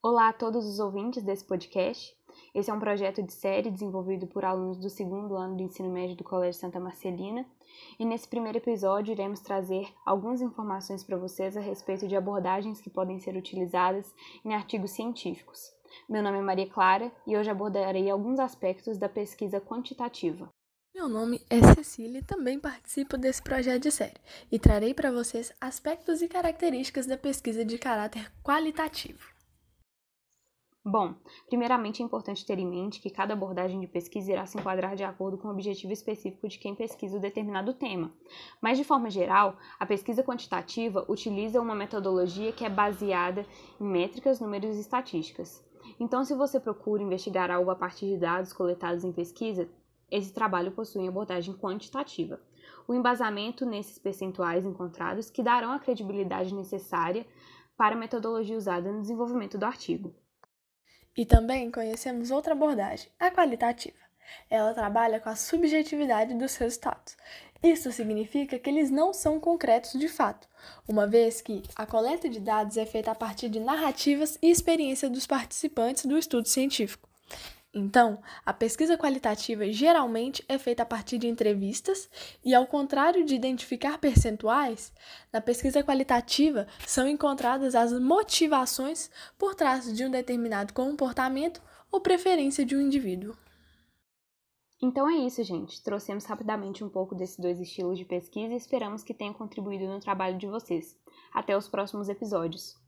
Olá a todos os ouvintes desse podcast. Esse é um projeto de série desenvolvido por alunos do segundo ano do ensino médio do Colégio Santa Marcelina. E nesse primeiro episódio iremos trazer algumas informações para vocês a respeito de abordagens que podem ser utilizadas em artigos científicos. Meu nome é Maria Clara e hoje abordarei alguns aspectos da pesquisa quantitativa. Meu nome é Cecília e também participo desse projeto de série e trarei para vocês aspectos e características da pesquisa de caráter qualitativo. Bom, primeiramente é importante ter em mente que cada abordagem de pesquisa irá se enquadrar de acordo com o objetivo específico de quem pesquisa o determinado tema. Mas, de forma geral, a pesquisa quantitativa utiliza uma metodologia que é baseada em métricas, números e estatísticas. Então, se você procura investigar algo a partir de dados coletados em pesquisa, esse trabalho possui abordagem quantitativa. O embasamento nesses percentuais encontrados que darão a credibilidade necessária para a metodologia usada no desenvolvimento do artigo. E também conhecemos outra abordagem, a qualitativa. Ela trabalha com a subjetividade dos resultados. Isso significa que eles não são concretos de fato, uma vez que a coleta de dados é feita a partir de narrativas e experiência dos participantes do estudo científico. Então, a pesquisa qualitativa geralmente é feita a partir de entrevistas e, ao contrário de identificar percentuais, na pesquisa qualitativa são encontradas as motivações por trás de um determinado comportamento ou preferência de um indivíduo. Então é isso, gente. Trouxemos rapidamente um pouco desses dois estilos de pesquisa e esperamos que tenha contribuído no trabalho de vocês. Até os próximos episódios.